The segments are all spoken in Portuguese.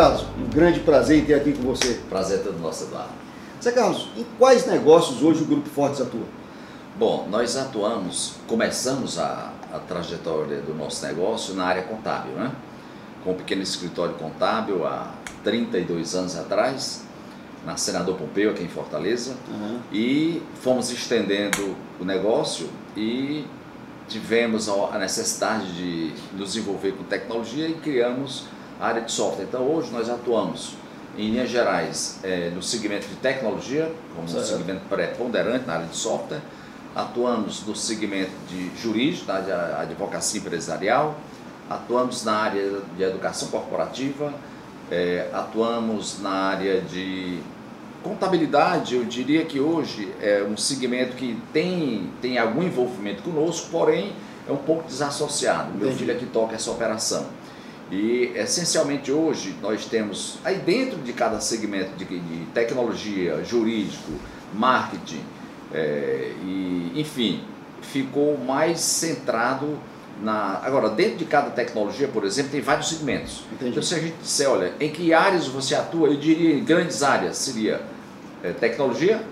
Carlos, um grande prazer em ter aqui com você. Prazer é todo nosso, Eduardo. Zé Carlos, em quais negócios hoje o Grupo Fortes atua? Bom, nós atuamos, começamos a, a trajetória do nosso negócio na área contábil, né? Com um pequeno escritório contábil há 32 anos atrás, na Senador Pompeu, aqui em Fortaleza, uhum. e fomos estendendo o negócio e tivemos a necessidade de nos envolver com tecnologia e criamos área de software. Então hoje nós atuamos em linhas gerais é, no segmento de tecnologia, como certo. um segmento preponderante na área de software, atuamos no segmento de jurídico, na de advocacia empresarial, atuamos na área de educação corporativa, é, atuamos na área de contabilidade, eu diria que hoje é um segmento que tem, tem algum envolvimento conosco, porém é um pouco desassociado. Meu filho aqui toca essa operação. E essencialmente hoje nós temos aí dentro de cada segmento de, de tecnologia, jurídico, marketing, é, e enfim, ficou mais centrado na. Agora, dentro de cada tecnologia, por exemplo, tem vários segmentos. Entendi. Então, se a gente disser, olha, em que áreas você atua, eu diria em grandes áreas: seria é, tecnologia,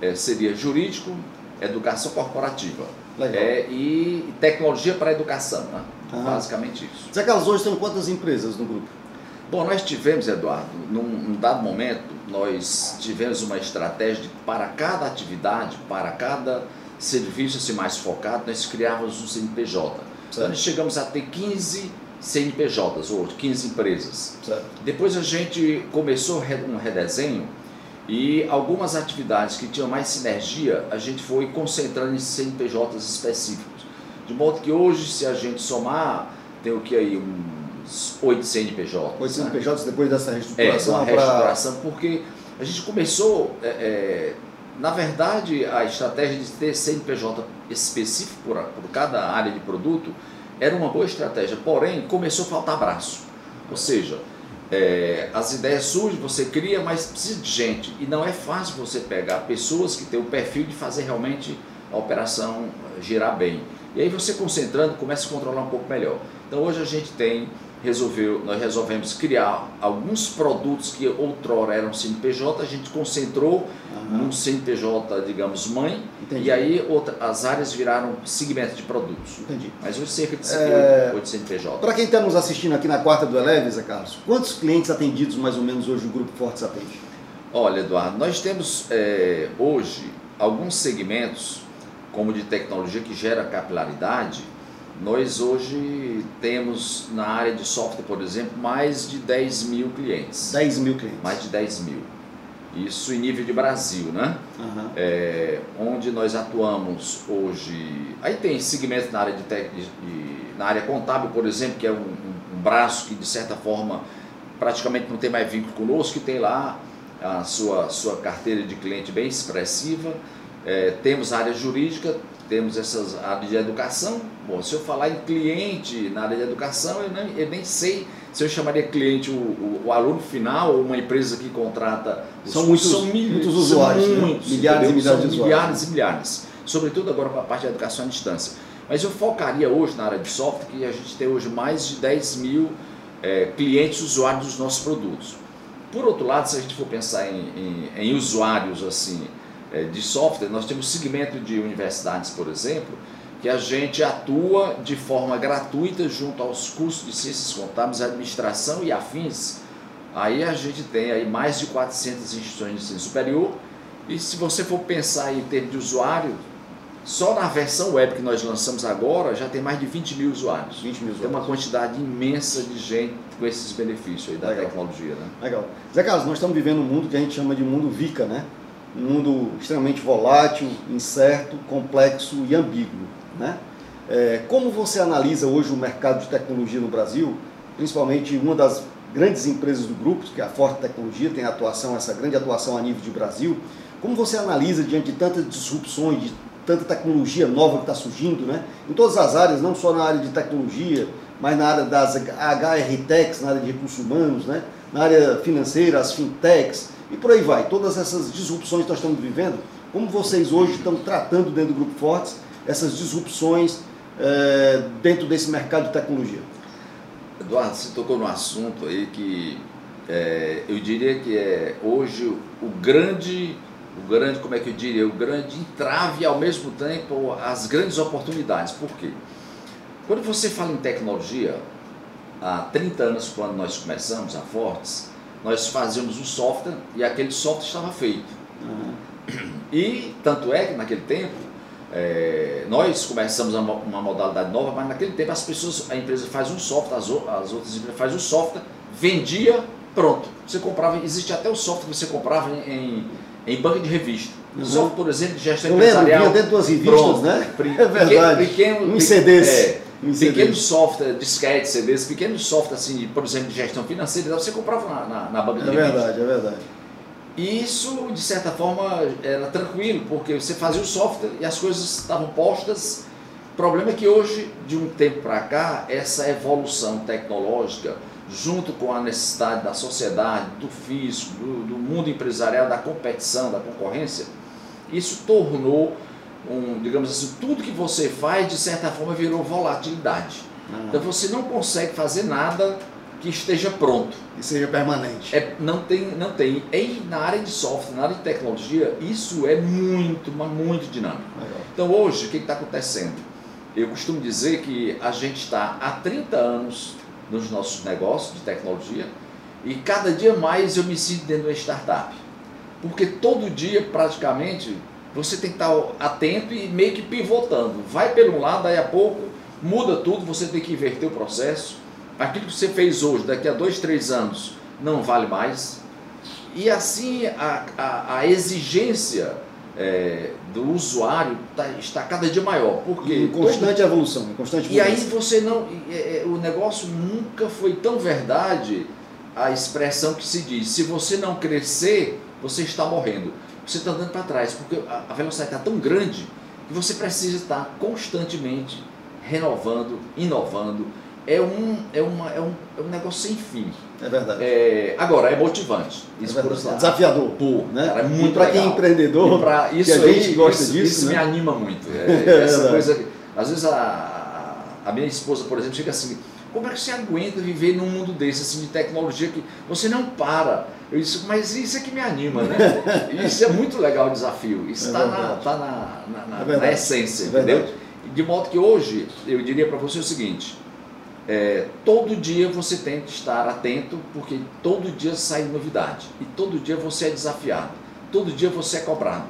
é, seria jurídico, educação corporativa. É, e tecnologia para a educação, né? Ah. basicamente isso. Zé Carlos, hoje tem quantas empresas no grupo? Bom, nós tivemos, Eduardo, num, num, dado momento, nós tivemos uma estratégia de, para cada atividade, para cada serviço assim, mais focado, nós criávamos um CNPJ. Então, nós chegamos a ter 15 CNPJs, ou 15 empresas. Certo. Depois a gente começou um redesenho e algumas atividades que tinham mais sinergia, a gente foi concentrando em CNPJs específicos. De modo que hoje, se a gente somar, tem o que aí? Uns 8 CNPJs. 8 CNPJs né? depois dessa reestruturação? É, uma reestruturação, pra... porque a gente começou, é, é, na verdade, a estratégia de ter CNPJ específico por, por cada área de produto era uma boa estratégia, porém começou a faltar braço. Ou seja, é, as ideias surgem, você cria, mas precisa de gente. E não é fácil você pegar pessoas que têm o perfil de fazer realmente a operação girar bem. E aí você concentrando, começa a controlar um pouco melhor. Então hoje a gente tem, resolveu, nós resolvemos criar alguns produtos que outrora eram CNPJ, a gente concentrou uhum. num CNPJ, digamos, mãe, Entendi. e aí outra, as áreas viraram segmentos de produtos. Entendi. Mas hoje cerca de 58 é... CNPJ. Para quem está nos assistindo aqui na quarta do Eleve, Zé Carlos, quantos clientes atendidos mais ou menos hoje o Grupo Fortes atende? Olha, Eduardo, nós temos é, hoje alguns segmentos como de tecnologia que gera capilaridade, nós hoje temos na área de software, por exemplo, mais de 10 mil clientes. 10 mil clientes. Mais de 10 mil. Isso em nível de Brasil, né? Uhum. É, onde nós atuamos hoje. Aí tem segmentos na área de, tec, de, na área contábil, por exemplo, que é um, um, um, braço que de certa forma praticamente não tem mais vínculo conosco, que tem lá a sua, sua carteira de cliente bem expressiva é, temos a área jurídica, temos essas áreas de educação. Bom, se eu falar em cliente na área de educação, eu nem, eu nem sei se eu chamaria cliente o, o, o aluno final ou uma empresa que contrata. São muitos, são mil, muitos usuários, são né? muitos, milhares e milhares são de usuários. Milhares e milhares. Sobretudo agora para a parte da educação à distância. Mas eu focaria hoje na área de software, que a gente tem hoje mais de 10 mil é, clientes usuários dos nossos produtos. Por outro lado, se a gente for pensar em, em, em usuários assim, de software, nós temos segmento de universidades, por exemplo, que a gente atua de forma gratuita junto aos cursos de ciências contábeis, administração e afins. Aí a gente tem aí mais de 400 instituições de ensino superior. E se você for pensar em termos de usuário, só na versão web que nós lançamos agora já tem mais de 20 mil usuários. 20 mil usuários. Tem uma quantidade imensa de gente com esses benefícios aí da Legal. tecnologia. Né? Legal. Zé Carlos, nós estamos vivendo um mundo que a gente chama de mundo VICA, né? Um mundo extremamente volátil, incerto, complexo e ambíguo. Né? É, como você analisa hoje o mercado de tecnologia no Brasil, principalmente uma das grandes empresas do grupo, que é a Forte Tecnologia, tem atuação, essa grande atuação a nível de Brasil, como você analisa diante de tantas disrupções, de tanta tecnologia nova que está surgindo, né? em todas as áreas, não só na área de tecnologia, mas na área das HR Techs, na área de recursos humanos, né? na área financeira, as fintechs, e por aí vai. Todas essas disrupções que nós estamos vivendo, como vocês hoje estão tratando dentro do Grupo Fortes essas disrupções é, dentro desse mercado de tecnologia? Eduardo, você tocou no assunto aí que é, eu diria que é hoje o grande, o grande, como é que eu diria, o grande entrave e ao mesmo tempo as grandes oportunidades. Por quê? Quando você fala em tecnologia, há 30 anos, quando nós começamos a Fortes, nós fazíamos um software e aquele software estava feito. Uhum. E tanto é que naquele tempo é, nós começamos uma, uma, modalidade nova, mas naquele tempo as pessoas, a empresa faz um software, as, as outras empresas fazem um software, vendia, pronto. Você comprava, existe até o software que você comprava em, em banca de revista. Uhum. Software, por exemplo, de gestão Eu empresarial. Lembro, dentro das revistas, pronto, né? É verdade. Pequeno, um CDs. É, pequenos software, disquete, CDs, pequenos software, assim, por exemplo, de gestão financeira, você comprava na, na, na banca de é. É verdade, é verdade. E isso, de certa forma, era tranquilo, porque você fazia o software e as coisas estavam postas. O problema é que hoje, de um tempo para cá, essa evolução tecnológica, junto com a necessidade da sociedade, do físico, do, do mundo empresarial, da competição, da concorrência, isso tornou, um, digamos assim, tudo que você faz, de certa forma, virou volatilidade. Ah. Então você não consegue fazer nada que esteja pronto. E seja permanente. É, não tem, não tem. Em, na área de software, na área de tecnologia, isso é muito, mas muito dinâmico. Legal. Então hoje, o que está acontecendo? Eu costumo dizer que a gente está há 30 anos nos nossos negócios de tecnologia e cada dia mais eu me sinto dentro de uma startup. Porque todo dia, praticamente, você tem que estar atento e meio que pivotando. Vai pelo um lado, daí a pouco muda tudo, você tem que inverter o processo aquilo que você fez hoje, daqui a dois, três anos, não vale mais. E assim a, a, a exigência é, do usuário tá, está cada dia maior. Porque em constante todo... evolução, em constante E aí você não. É, é, o negócio nunca foi tão verdade a expressão que se diz, se você não crescer, você está morrendo. Você está andando para trás, porque a, velocidade está tão grande que você precisa estar constantemente renovando, inovando, é um, é, uma, é, um, é um negócio sem fim. É verdade. É, agora, é motivante. Isso é por é desafiador. Pô, né? Cara, é muito para quem é empreendedor, pra, isso que a gente aí, gosta isso, disso. Isso né? me anima muito. É, essa coisa. Às vezes a, a minha esposa, por exemplo, chega assim. Como é que você aguenta viver num mundo desse, assim, de tecnologia que você não para? Eu disse, mas isso é que me anima, né? isso é muito legal o desafio. Isso está na, tá na, na, na, na essência, entendeu? De modo que hoje, eu diria para você o seguinte: é, todo dia você tem que estar atento, porque todo dia sai novidade, e todo dia você é desafiado, todo dia você é cobrado,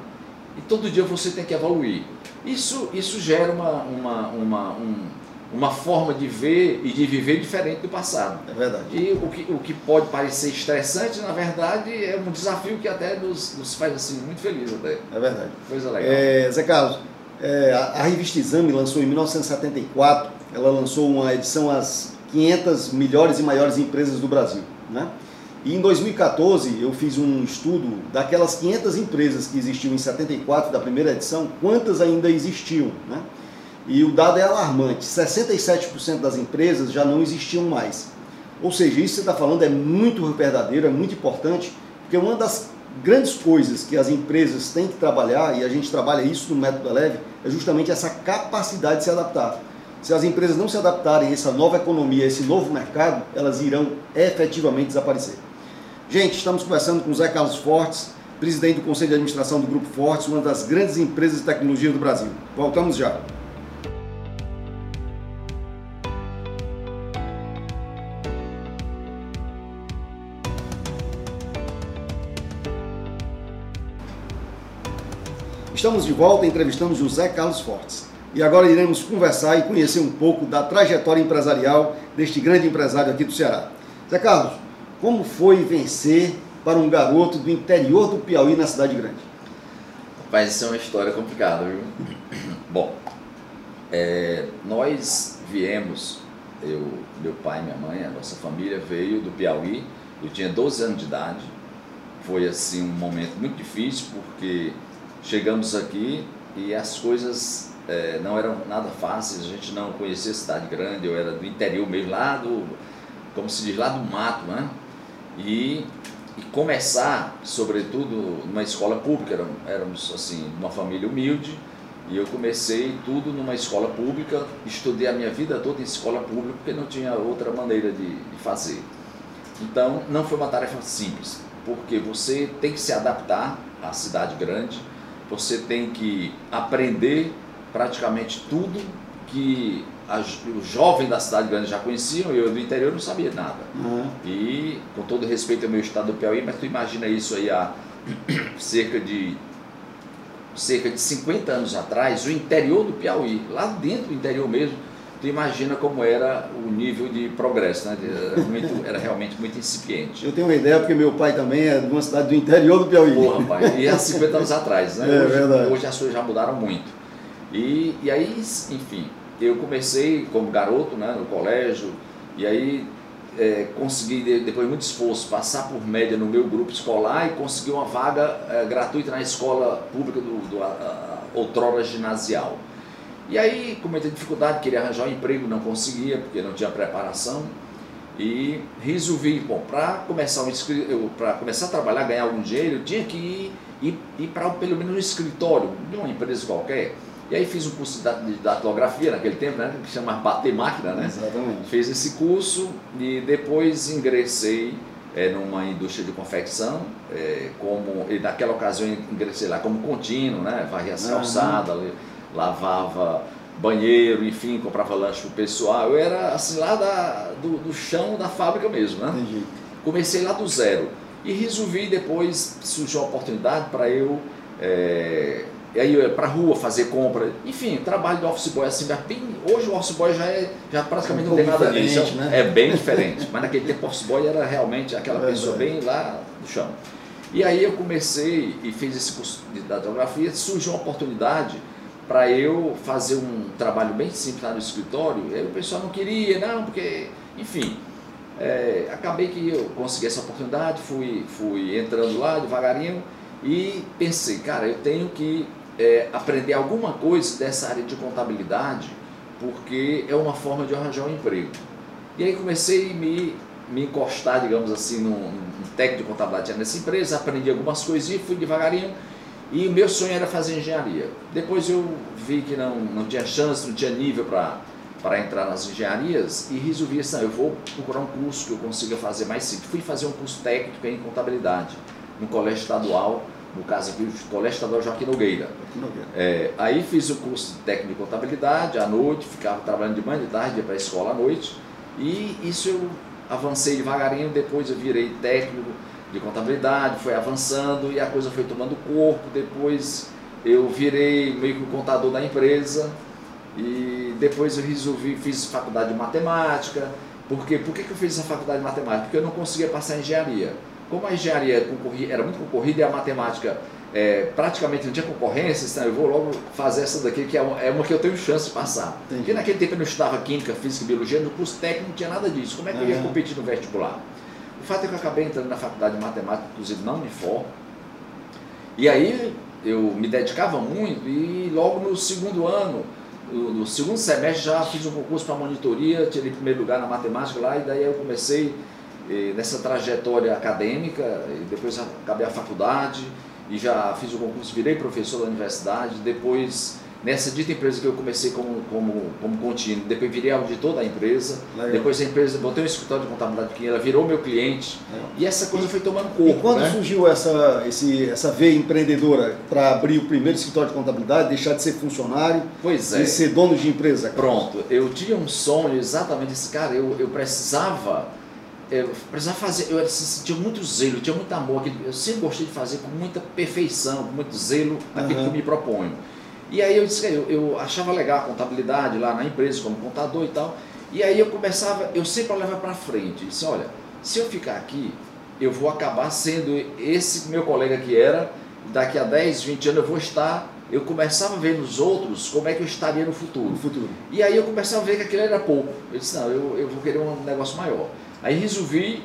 e todo dia você tem que evoluir. Isso, isso gera uma, uma, uma, um, uma forma de ver e de viver diferente do passado. É verdade. E o que, o que pode parecer estressante, na verdade, é um desafio que até nos, nos faz assim, muito felizes. Até. É verdade. Coisa legal. É, Zé Carlos, é, a, a revista Exame lançou em 1974 ela lançou uma edição às 500 melhores e maiores empresas do Brasil. Né? E em 2014 eu fiz um estudo daquelas 500 empresas que existiam em 74 da primeira edição, quantas ainda existiam. Né? E o dado é alarmante: 67% das empresas já não existiam mais. Ou seja, isso que você está falando é muito verdadeiro, é muito importante, porque uma das grandes coisas que as empresas têm que trabalhar, e a gente trabalha isso no método Eleve, é justamente essa capacidade de se adaptar. Se as empresas não se adaptarem a essa nova economia, a esse novo mercado, elas irão efetivamente desaparecer. Gente, estamos conversando com o Zé Carlos Fortes, presidente do Conselho de Administração do Grupo Fortes, uma das grandes empresas de tecnologia do Brasil. Voltamos já. Estamos de volta entrevistando José Carlos Fortes. E agora iremos conversar e conhecer um pouco da trajetória empresarial deste grande empresário aqui do Ceará. Zé Carlos, como foi vencer para um garoto do interior do Piauí na cidade grande? Rapaz, isso é uma história complicada, viu? Bom, é, nós viemos, eu, meu pai, minha mãe, a nossa família veio do Piauí, eu tinha 12 anos de idade, foi assim um momento muito difícil porque chegamos aqui e as coisas é, não eram nada fáceis, a gente não conhecia cidade grande, eu era do interior mesmo, lá do, como se diz, lá do mato, né? E, e começar, sobretudo, numa escola pública, éramos assim, uma família humilde, e eu comecei tudo numa escola pública, estudei a minha vida toda em escola pública, porque não tinha outra maneira de, de fazer. Então, não foi uma tarefa simples, porque você tem que se adaptar à cidade grande, você tem que aprender praticamente tudo que os jovens da cidade grande já conheciam, eu do interior não sabia nada. Uhum. E, com todo respeito ao meu estado do Piauí, mas tu imagina isso aí há cerca de cerca de 50 anos atrás, o interior do Piauí, lá dentro do interior mesmo, tu imagina como era o nível de progresso, né? Era, muito, era realmente muito incipiente. Eu tenho uma ideia, porque meu pai também é de uma cidade do interior do Piauí. Porra, pai, e há 50 anos atrás, né? É hoje, verdade. hoje as coisas já mudaram muito. E, e aí, enfim, eu comecei como garoto, né, no colégio, e aí é, consegui, depois de muito esforço, passar por média no meu grupo escolar e consegui uma vaga é, gratuita na escola pública do, do a, a, outrora ginasial. E aí, com muita dificuldade, queria arranjar um emprego, não conseguia, porque não tinha preparação. E resolvi, bom, para começar, um, começar a trabalhar, ganhar algum dinheiro, eu tinha que ir, ir, ir para pelo menos um escritório de uma empresa qualquer. E aí fiz um curso de datilografia naquele tempo, né, que chama Bater Máquina, né? Exatamente. Fiz esse curso e depois ingressei é, numa indústria de confecção, é, como, e naquela ocasião ingressei lá como contínuo, né? Varria uhum lavava banheiro, enfim, comprava lanche pro pessoal. Eu era assim lá da, do, do chão da fábrica mesmo, né? Entendi. Comecei lá do zero. E resolvi depois, surgiu a oportunidade para eu é, aí eu ia para rua fazer compra, enfim, trabalho de office boy assim, bem, hoje o office boy já é já praticamente um não tem nada disso, né? é bem diferente, mas naquele tempo o office boy era realmente aquela é pessoa bem lá do chão. E aí eu comecei e fiz esse curso de datilografia, surgiu uma oportunidade para eu fazer um trabalho bem simples lá no escritório, aí o pessoal não queria, não, porque, enfim, é, acabei que eu consegui essa oportunidade, fui, fui entrando lá devagarinho e pensei, cara, eu tenho que é, aprender alguma coisa dessa área de contabilidade, porque é uma forma de arranjar um emprego. E aí comecei a me, me encostar, digamos assim, num, num técnico de contabilidade nessa empresa, aprendi algumas coisinhas, fui devagarinho e o meu sonho era fazer engenharia. Depois eu vi que não, não tinha chance, não tinha nível para entrar nas engenharias e resolvi assim, eu vou procurar um curso que eu consiga fazer mais simples. Fui fazer um curso técnico em contabilidade no colégio estadual, no caso aqui, o colégio estadual Joaquim Nogueira. Nogueira. É, aí fiz o curso técnico de contabilidade à noite, ficava trabalhando de manhã, de tarde, ia para a escola à noite. E isso eu avancei devagarinho, depois eu virei técnico de contabilidade, foi avançando e a coisa foi tomando corpo. Depois eu virei meio que o contador da empresa e depois eu resolvi, fiz faculdade de matemática. Por quê? Por que, que eu fiz essa faculdade de matemática? Porque eu não conseguia passar em engenharia. Como a engenharia era muito concorrida e a matemática é, praticamente não tinha concorrência, então eu vou logo fazer essa daqui, que é uma, é uma que eu tenho chance de passar. Entendi. Porque naquele tempo eu não estudava química, física e biologia, no curso técnico não tinha nada disso. Como é que eu ia competir no vestibular? O fato é que eu acabei entrando na faculdade de matemática, inclusive na Unifor. E aí eu me dedicava muito e logo no segundo ano, no segundo semestre já fiz um concurso para monitoria, tirei primeiro lugar na matemática lá e daí eu comecei eh, nessa trajetória acadêmica, e depois acabei a faculdade e já fiz o concurso, virei professor da universidade, depois Nessa dita empresa que eu comecei como, como, como contínuo, depois virei auditor da empresa, Legal. depois a empresa, botei um escritório de contabilidade pequena, ela virou meu cliente, Legal. e essa coisa foi tomando corpo. E quando né? surgiu essa, esse, essa veia empreendedora para abrir o primeiro escritório de contabilidade, deixar de ser funcionário pois é. e ser dono de empresa? Pronto, eu tinha um sonho exatamente esse cara, eu, eu precisava eu precisava fazer, eu sentia muito zelo, tinha muito amor, eu sempre gostei de fazer com muita perfeição, com muito zelo aquilo uhum. que eu me proponho. E aí eu disse eu, eu achava legal a contabilidade lá na empresa como contador e tal. E aí eu começava, eu sempre levava para frente. Disse, olha, se eu ficar aqui, eu vou acabar sendo esse meu colega que era, daqui a 10, 20 anos eu vou estar, eu começava a ver nos outros como é que eu estaria no futuro. No futuro. E aí eu começava a ver que aquilo era pouco. Eu disse, não, eu, eu vou querer um negócio maior. Aí resolvi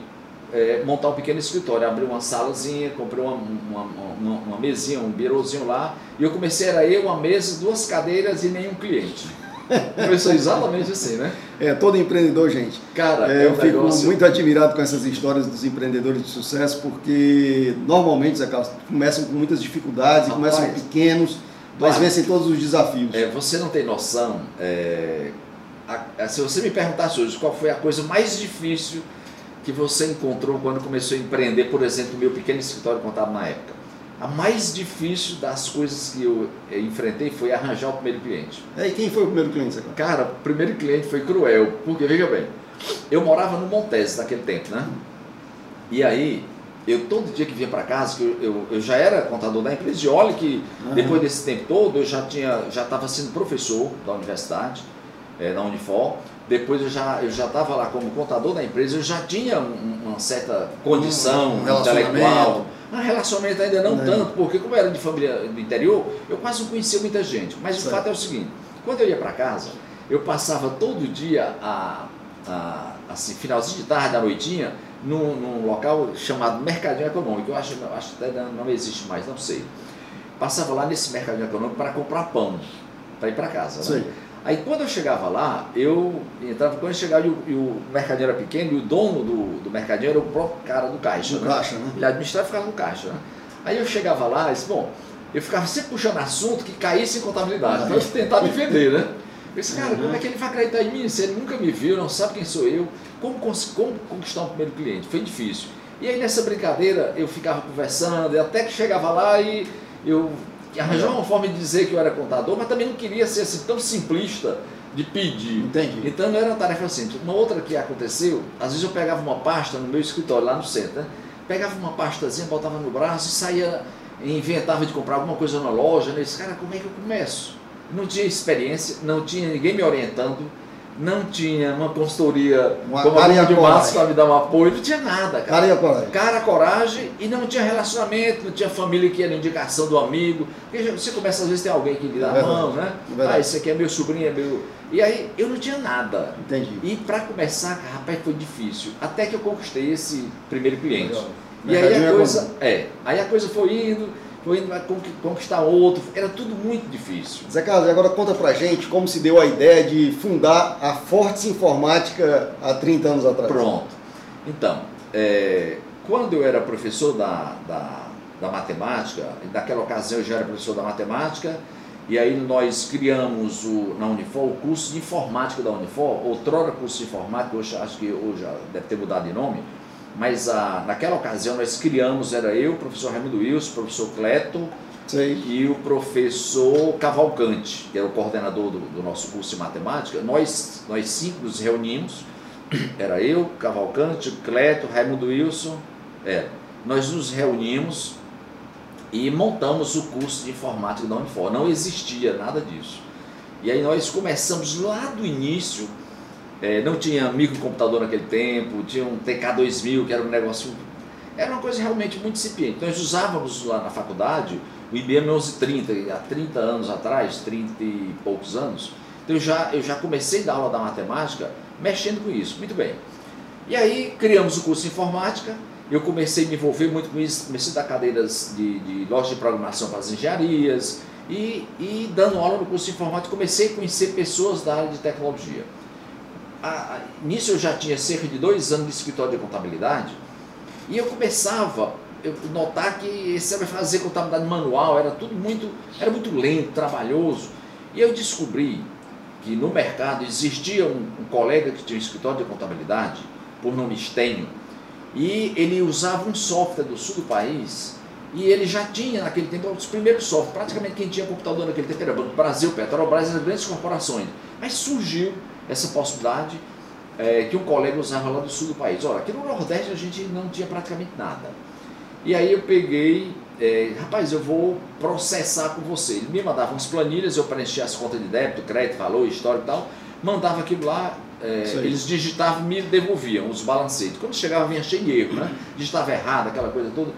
é, montar um pequeno escritório, abri uma salazinha, comprei uma, uma, uma, uma mesinha, um birôzinho lá, e eu comecei, era eu, uma mesa, duas cadeiras e nenhum cliente. Começou exatamente assim, né? É, todo empreendedor, gente. Cara, é, eu fico negócio... muito admirado com essas histórias dos empreendedores de sucesso, porque normalmente, Zé Carlos, começam com muitas dificuldades, Rapaz, começam pequenos, mas vencem todos os desafios. É, você não tem noção. É, a, a, se você me perguntasse hoje qual foi a coisa mais difícil que você encontrou quando começou a empreender, por exemplo, o meu pequeno escritório contábil na época? A mais difícil das coisas que eu eh, enfrentei foi arranjar o primeiro cliente. É, e quem foi o primeiro cliente? Cara, o primeiro cliente foi cruel, porque veja bem, eu morava no Montese naquele tempo, né? E aí, eu todo dia que vinha para casa, que eu, eu, eu, já era contador da empresa, e olha que uhum. depois desse tempo todo eu já tinha já estava sendo professor da universidade, é, da Unifor, depois eu já eu já estava lá como contador da empresa, eu já tinha um, uma certa condição um intelectual, um relacionamento ainda não é. tanto, porque como eu era de família do interior, eu quase não conhecia muita gente. Mas certo. o fato é o seguinte, quando eu ia para casa, eu passava todo dia a, a assim finalzinho de tarde, da noitinha, num, num local chamado Mercadinho Econômico. Eu acho, eu acho que até não existe mais, não sei. Passava lá nesse Mercadinho Econômico para comprar pão, para ir para casa. Né? Aí quando eu chegava lá, eu entrava, quando eu chegava e o, e o mercadinho era pequeno, e o dono do, do mercadinho era o próprio cara do caixa. Do né? caixa, né? Ele administrava e ficava no caixa. Né? Aí eu chegava lá e disse, bom, eu ficava sempre puxando assunto que caísse em contabilidade. Então eu tentava me vender, né? Eu disse, cara, como é que ele vai acreditar em mim se ele nunca me viu, não sabe quem sou eu? Como, como conquistar um primeiro cliente? Foi difícil. E aí nessa brincadeira eu ficava conversando, até que chegava lá e eu arranjava uma forma de dizer que eu era contador, mas também não queria ser assim tão simplista de pedir. Entendi. Então não era uma tarefa simples. Uma outra que aconteceu, às vezes eu pegava uma pasta no meu escritório lá no centro, né? pegava uma pastazinha, botava no braço e saía, inventava de comprar alguma coisa na loja, né? Disse, cara, como é que eu começo? não tinha experiência, não tinha ninguém me orientando, não tinha uma consultoria uma como de Matos para me dar um apoio, não tinha nada. Cara. Coragem. Cara, coragem e não tinha relacionamento, não tinha família que era indicação do amigo. Porque você começa às vezes tem alguém que lhe dá a mão, né? Ah, esse aqui é meu sobrinho, é meu. E aí eu não tinha nada. Entendi. E para começar, rapaz, foi difícil. Até que eu conquistei esse primeiro cliente. Legal. E aí a é coisa, é, aí a coisa foi indo foi indo conquistar outro, era tudo muito difícil. Zé Carlos, agora conta pra gente como se deu a ideia de fundar a Fortes Informática há 30 anos atrás. Pronto. Então, é, quando eu era professor da, da, da matemática, naquela ocasião eu já era professor da matemática, e aí nós criamos o, na Unifor o curso de informática da Unifor, outrora curso de informática, hoje acho que hoje deve ter mudado de nome, mas a, naquela ocasião nós criamos, era eu, o professor Raimundo Wilson, o professor Cleto Sim. e o professor Cavalcante, que era o coordenador do, do, nosso curso de matemática. Nós, nós cinco nos reunimos, era eu, Cavalcante, Cleto, Raimundo Wilson, é, nós nos reunimos e montamos o curso de informática da Unifor. Não existia nada disso. E aí nós começamos lá do início é, não tinha microcomputador naquele tempo, tinha um TK2000, que era um negócio. Era uma coisa realmente muito incipiente. Então, nós usávamos lá na faculdade o IBM 1130, há 30 anos atrás, 30 e poucos anos. Então, eu já, eu já comecei a dar aula da matemática mexendo com isso. Muito bem. E aí, criamos o curso de informática. Eu comecei a me envolver muito com isso, comecei a dar cadeiras de, de loja de programação para as engenharias. E, e dando aula no curso de informática, comecei a conhecer pessoas da área de tecnologia a, nisso eu já tinha cerca de dois anos de escritório de contabilidade e eu começava a notar que era fazer contabilidade manual era tudo muito, era muito lento, trabalhoso. E eu descobri que no mercado existia um, um colega que tinha um escritório de contabilidade, por nome Stênio, e ele usava um software do sul do país e ele já tinha naquele tempo os primeiros softwares. Praticamente quem tinha computador naquele tempo era Banco Brasil, Petrobras, as grandes corporações. Mas surgiu essa possibilidade é, que um colega usava lá do sul do país. Olha, aqui no Nordeste a gente não tinha praticamente nada. E aí eu peguei, é, rapaz, eu vou processar com você. Ele me mandava umas planilhas, eu preenchia as contas de débito, crédito, valor, histórico e tal, mandava aquilo lá, é, eles digitavam e me devolviam os balancetes. Quando chegava vinha cheio de erro, né? Digitava errado, aquela coisa toda.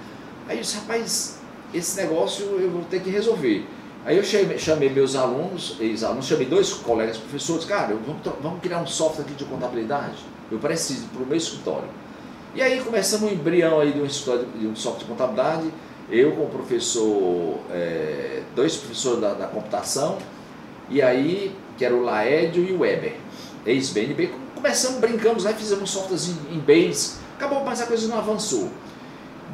Aí eu disse, rapaz, esse negócio eu vou ter que resolver. Aí eu chamei, chamei meus alunos, ex-alunos, chamei dois colegas professores, cara, vamos, vamos criar um software aqui de contabilidade, eu preciso para o meu escritório. E aí começamos um embrião aí de um, de um software de contabilidade, eu com o professor, é, dois professores da, da, computação, e aí, que era o Laédio e o Weber, ex-BNB, começamos, brincamos e fizemos um em Base, acabou, mas a coisa não avançou.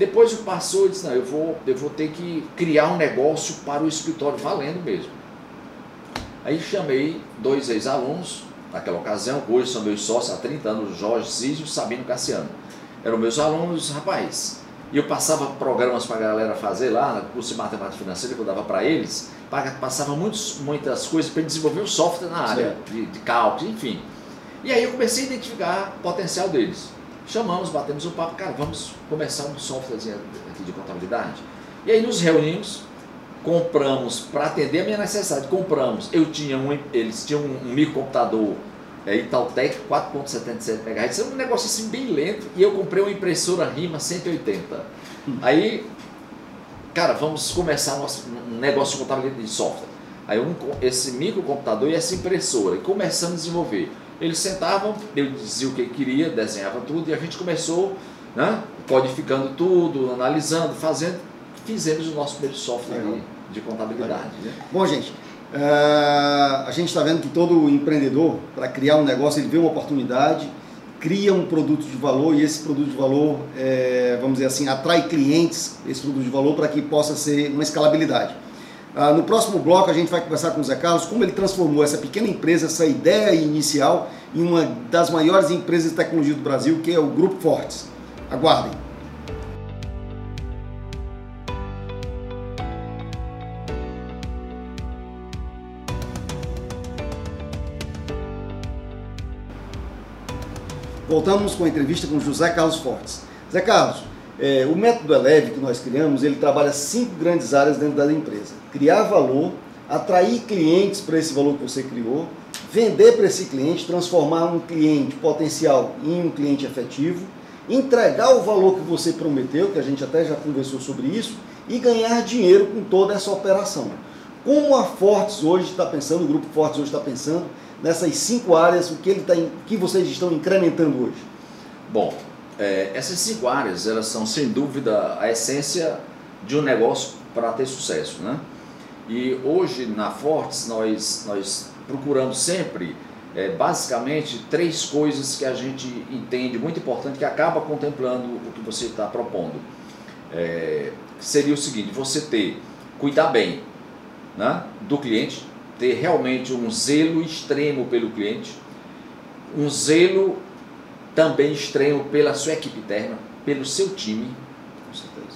Depois passou e disse, não, eu vou, eu vou ter que criar um negócio para o escritório, valendo mesmo. Aí chamei dois ex-alunos, naquela ocasião, hoje são meus sócios há 30 anos, Jorge Císio e Sabino Cassiano. eram meus alunos, rapaz. E eu passava programas para a galera fazer lá, no curso de matemática financeira que eu dava para eles, passava muitos, muitas coisas para desenvolver o software na área de, de cálculo, enfim. E aí eu comecei a identificar o potencial deles. Chamamos, batemos um papo, cara, vamos começar um software aqui de contabilidade. E aí nos reunimos, compramos, para atender a minha necessidade, compramos. Eu tinha um, eles tinham um, um microcomputador é, Itautec 4.77 MHz, é um negócio assim bem lento, e eu comprei uma impressora RIMA 180. Hum. Aí, cara, vamos começar nosso um negócio de contabilidade de software. Aí um, esse microcomputador e essa impressora, e começamos a desenvolver. Eles sentavam, eu dizia o que queria, desenhava tudo, e a gente começou né, codificando tudo, analisando, fazendo, fizemos o nosso primeiro software de, de contabilidade. Né? Bom, gente, Uh, a gente está vendo que todo empreendedor, para criar um negócio, ele vê uma oportunidade, cria um produto de valor e esse produto de valor, é, vamos dizer assim, atrai clientes, esse produto de valor, para que possa ser uma escalabilidade. Uh, no próximo bloco a gente vai conversar com o Zé Carlos como ele transformou essa pequena empresa, essa ideia inicial, em uma das maiores empresas de tecnologia do Brasil, que é o Grupo Fortes. Aguardem. Voltamos com a entrevista com José Carlos Fortes. Zé Carlos, é, o método Eleve que nós criamos, ele trabalha cinco grandes áreas dentro da empresa. Criar valor, atrair clientes para esse valor que você criou, vender para esse cliente, transformar um cliente potencial em um cliente efetivo, entregar o valor que você prometeu, que a gente até já conversou sobre isso, e ganhar dinheiro com toda essa operação. Como a Fortes hoje está pensando, o Grupo Fortes hoje está pensando nessas cinco áreas, o que, ele tá, que vocês estão incrementando hoje? Bom, é, essas cinco áreas, elas são sem dúvida a essência de um negócio para ter sucesso, né? E hoje na Fortes nós, nós procuramos sempre, é, basicamente, três coisas que a gente entende muito importante, que acaba contemplando o que você está propondo. É, seria o seguinte, você ter, cuidar bem né, do cliente, ter realmente um zelo extremo pelo cliente, um zelo também extremo pela sua equipe interna, pelo seu time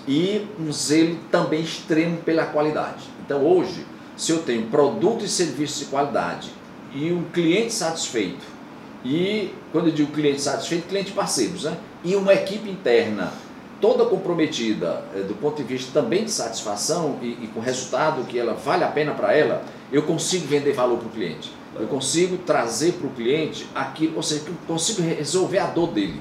e um zelo também extremo pela qualidade. Então hoje, se eu tenho produto e serviço de qualidade e um cliente satisfeito, e quando eu digo cliente satisfeito, cliente parceiros, né? e uma equipe interna toda comprometida eh, do ponto de vista também de satisfação e, e com resultado que ela vale a pena para ela, eu consigo vender valor para o cliente. Eu consigo trazer para o cliente aquilo, ou seja, eu consigo resolver a dor dele.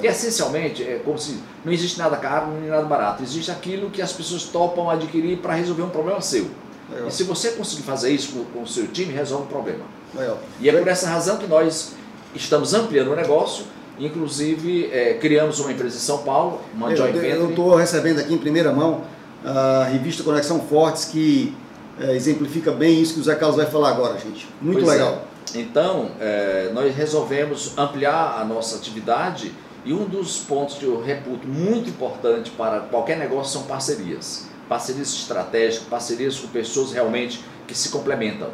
Que essencialmente é como se não existe nada caro nem nada barato, existe aquilo que as pessoas topam adquirir para resolver um problema seu. Legal. E se você conseguir fazer isso com, o seu time, resolve o problema. Legal. E é por essa razão que nós estamos ampliando o negócio Inclusive, é, criamos uma empresa em São Paulo, uma eu, joint venture. Eu estou recebendo aqui em primeira mão a revista Conexão Fortes, que é, exemplifica bem isso que o Zé Carlos vai falar agora, gente. Muito pois é. legal. É. Então, é, nós resolvemos ampliar a nossa atividade e um dos pontos que eu reputo muito importante para qualquer negócio são parcerias. Parcerias estratégicas, parcerias com pessoas realmente que se complementam.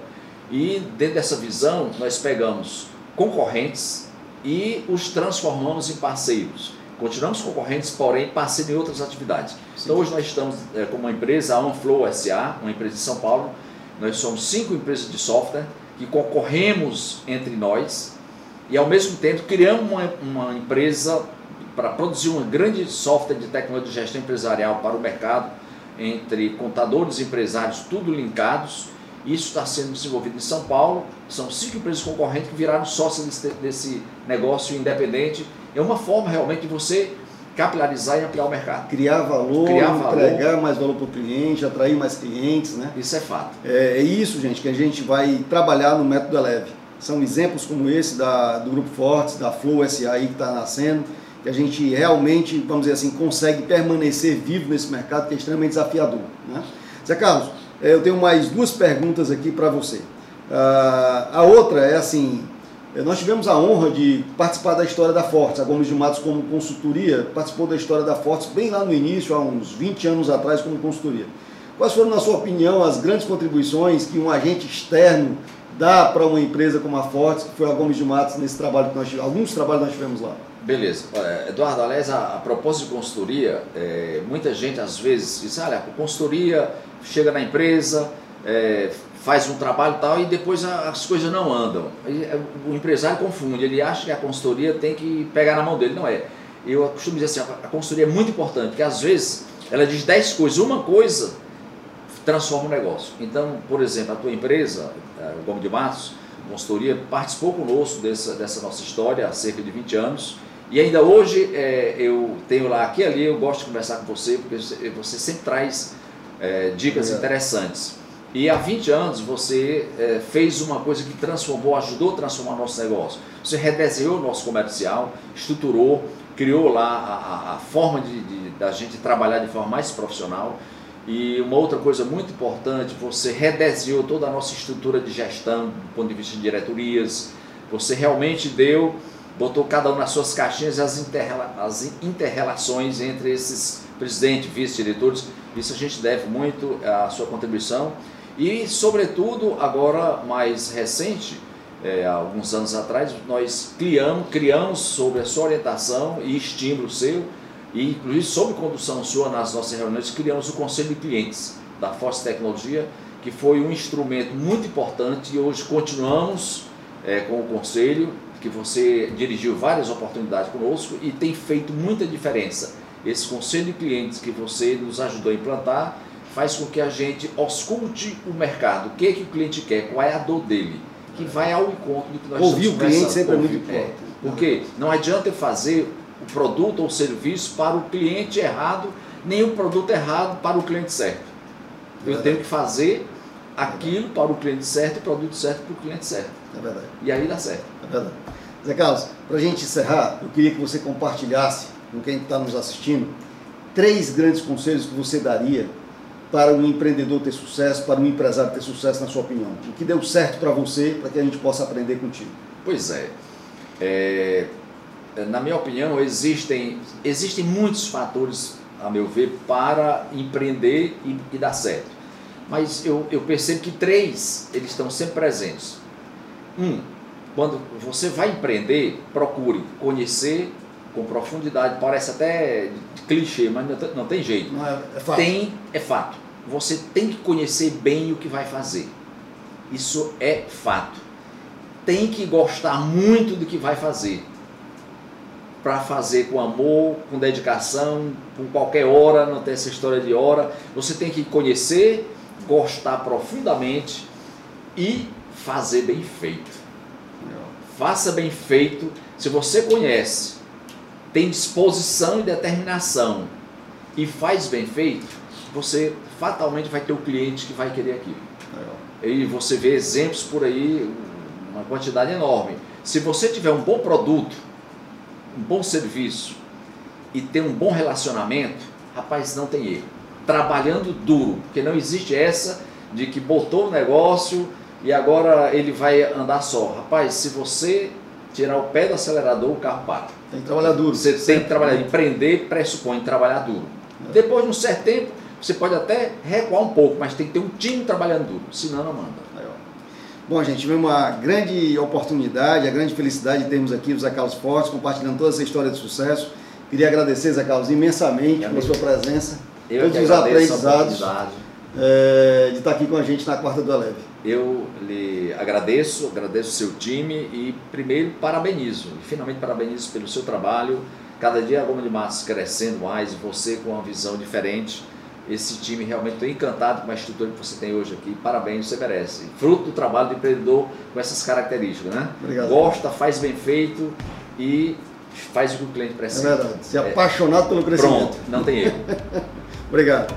E dentro dessa visão, nós pegamos concorrentes e os transformamos em parceiros. Continuamos concorrentes, porém parceiros em outras atividades. Sim. Então hoje nós estamos é, como uma empresa, a OneFlow SA, uma empresa de São Paulo. Nós somos cinco empresas de software que concorremos entre nós e ao mesmo tempo criamos uma, uma empresa para produzir um grande software de tecnologia de gestão empresarial para o mercado, entre contadores e empresários, tudo linkados isso está sendo desenvolvido em São Paulo. São cinco empresas concorrentes que viraram sócios desse, desse negócio independente. É uma forma realmente de você capilarizar e ampliar o mercado. Criar valor, Criar entregar valor. mais valor para o cliente, atrair mais clientes, né? Isso é fato. É, é, isso, gente, que a gente vai trabalhar no método Eleve. São exemplos como esse da, do Grupo Fortes, da Flow SA aí que está nascendo, que a gente realmente, vamos dizer assim, consegue permanecer vivo nesse mercado que é extremamente desafiador. Né? Zé Carlos, é, eu tenho mais duas perguntas aqui para você. Uh, a outra é assim: é, nós tivemos a honra de participar da história da Fortes. A Gomes de Matos, como consultoria, participou da história da Fortes bem lá no início, há uns 20 anos atrás, como consultoria. Quais foram, na sua opinião, as grandes contribuições que um agente externo dá para uma empresa como a Fortes, que foi a Gomes de Matos, nesse trabalho que nós tivemos, alguns trabalhos nós tivemos lá? Beleza. Eduardo, aliás, a, a de consultoria, é, muita gente às vezes diz, olha, a consultoria chega na empresa, é, faz um trabalho e tal, e depois as coisas não andam. É, o empresário confunde, ele acha que a consultoria tem que pegar na mão dele. Não é. Eu costumo dizer assim, a consultoria é muito importante, porque às vezes ela diz 10 coisas, uma coisa transforma o negócio. Então, por exemplo, a tua empresa, é, o Gomes de Matos, consultoria, participou conosco dessa, dessa nossa história há cerca de 20 anos. E ainda hoje é, eu tenho lá, aqui ali, eu gosto de conversar com você, porque você sempre traz é, dicas é. interessantes. E há 20 anos você é, fez uma coisa que transformou, ajudou a transformar nosso negócio. Você redesenhou o nosso comercial, estruturou, criou lá a, a, a forma de, de, da gente trabalhar de forma mais profissional. E uma outra coisa muito importante, você redesenhou toda a nossa estrutura de gestão, do ponto de vista de diretorias. Você realmente deu, botou cada um nas suas caixinhas as, interrela as interrelações entre esses presidentes, vice-diretores. Isso a gente deve muito à sua contribuição. E, sobretudo, agora mais recente, é, alguns anos atrás, nós criamos, criamos sobre a sua orientação e estímulo seu, e inclusive sob condução sua nas nossas reuniões, criamos o Conselho de Clientes da Force Tecnologia, que foi um instrumento muito importante e hoje continuamos é, com o Conselho, que você dirigiu várias oportunidades conosco e tem feito muita diferença. Esse Conselho de Clientes que você nos ajudou a implantar faz com que a gente ausculte o mercado, o que, é que o cliente quer, qual é a dor dele, que vai ao encontro do que nós Ouvir o cliente sempre é muito importante. É, porque não adianta eu fazer o produto ou serviço para o cliente errado, nem o produto errado para o cliente certo. Eu é tenho que fazer aquilo para o cliente certo e o produto certo para o cliente certo. É verdade. E aí dá certo. É verdade. Zé Carlos, para a gente encerrar, eu queria que você compartilhasse com quem está nos assistindo três grandes conselhos que você daria para um empreendedor ter sucesso, para um empresário ter sucesso, na sua opinião? O que deu certo para você, para que a gente possa aprender contigo? Pois é. é. Na minha opinião, existem, existem muitos fatores, a meu ver, para empreender e, e dar certo. Mas eu, eu percebo que três, eles estão sempre presentes. Um, quando você vai empreender, procure conhecer com profundidade, parece até clichê, mas não, tem jeito. Não é, é fato. Tem, é fato. Você tem que conhecer bem o que vai fazer. Isso é fato. Tem que gostar muito do que vai fazer. Para fazer com amor, com dedicação, com qualquer hora, não tem essa história de hora. Você tem que conhecer, gostar profundamente e fazer bem feito. Faça bem feito. Se você conhece tem disposição e determinação e faz bem feito, você fatalmente vai ter o cliente que vai querer aquilo. E você vê exemplos por aí, uma quantidade enorme. Se você tiver um bom produto, um bom serviço e ter um bom relacionamento, rapaz, não tem erro. Trabalhando duro, porque não existe essa de que botou o negócio e agora ele vai andar só. Rapaz, se você tirar o pé do acelerador, o carro para. Tem que trabalhar duro. Você tem que trabalhar. Empreender pressupõe trabalhar duro. É. Depois de um certo tempo, você pode até recuar um pouco, mas tem que ter um time trabalhando duro, senão não manda. Bom, gente, tivemos uma grande oportunidade, a grande felicidade de termos aqui o Zé Carlos Fortes compartilhando toda essa história de sucesso. Queria agradecer, Zé Carlos, imensamente pela sua presença, Eu todos os aprendizados é, de estar aqui com a gente na quarta do Eleve. Eu lhe agradeço, agradeço o seu time e primeiro parabenizo, e finalmente parabenizo pelo seu trabalho. Cada dia a Goma de Matos crescendo mais, você com uma visão diferente. Esse time realmente estou encantado com a estrutura que você tem hoje aqui. Parabéns, você merece. Fruto do trabalho do empreendedor com essas características, né? Obrigado. Gosta, faz bem feito e faz o que o cliente precisa. É verdade. Se é apaixonado pelo crescimento. Pronto, não tem erro. Obrigado.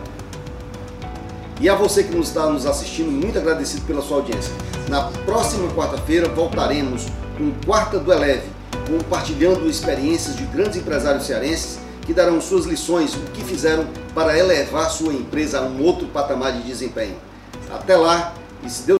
E a você que nos está nos assistindo, muito agradecido pela sua audiência. Na próxima quarta-feira voltaremos com Quarta do Eleve, compartilhando experiências de grandes empresários cearenses que darão suas lições, o que fizeram para elevar sua empresa a um outro patamar de desempenho. Até lá, e se Deus